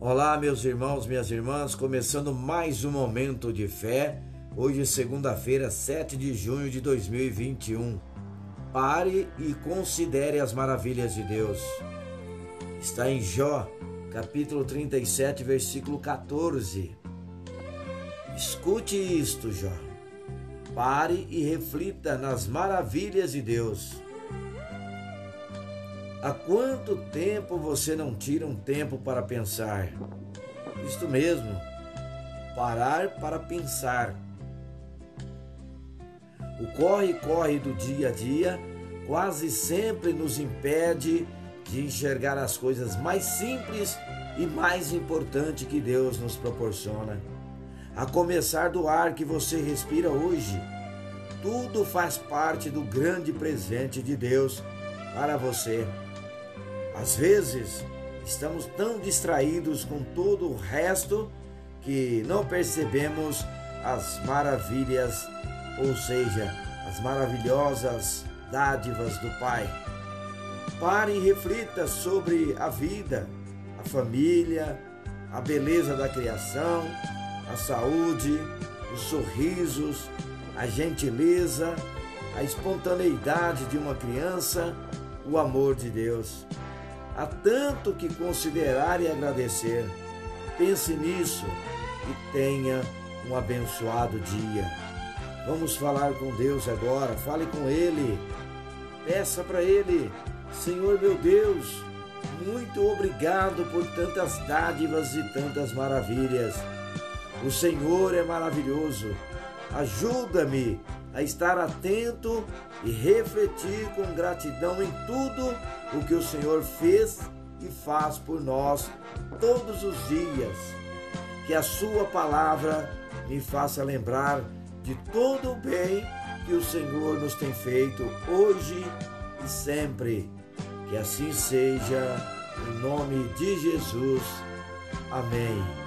Olá, meus irmãos, minhas irmãs, começando mais um momento de fé. Hoje segunda-feira, 7 de junho de 2021. Pare e considere as maravilhas de Deus. Está em Jó, capítulo 37, versículo 14. Escute isto, Jó. Pare e reflita nas maravilhas de Deus. Há quanto tempo você não tira um tempo para pensar? Isto mesmo, parar para pensar. O corre-corre do dia a dia quase sempre nos impede de enxergar as coisas mais simples e mais importantes que Deus nos proporciona. A começar do ar que você respira hoje, tudo faz parte do grande presente de Deus para você. Às vezes, estamos tão distraídos com todo o resto que não percebemos as maravilhas, ou seja, as maravilhosas dádivas do Pai. Pare e reflita sobre a vida, a família, a beleza da criação, a saúde, os sorrisos, a gentileza, a espontaneidade de uma criança, o amor de Deus. Há tanto que considerar e agradecer. Pense nisso e tenha um abençoado dia. Vamos falar com Deus agora. Fale com Ele. Peça para Ele, Senhor meu Deus, muito obrigado por tantas dádivas e tantas maravilhas. O Senhor é maravilhoso. Ajuda-me a estar atento e refletir com gratidão em tudo o que o Senhor fez e faz por nós todos os dias. Que a Sua palavra me faça lembrar de todo o bem que o Senhor nos tem feito hoje e sempre. Que assim seja, em nome de Jesus. Amém.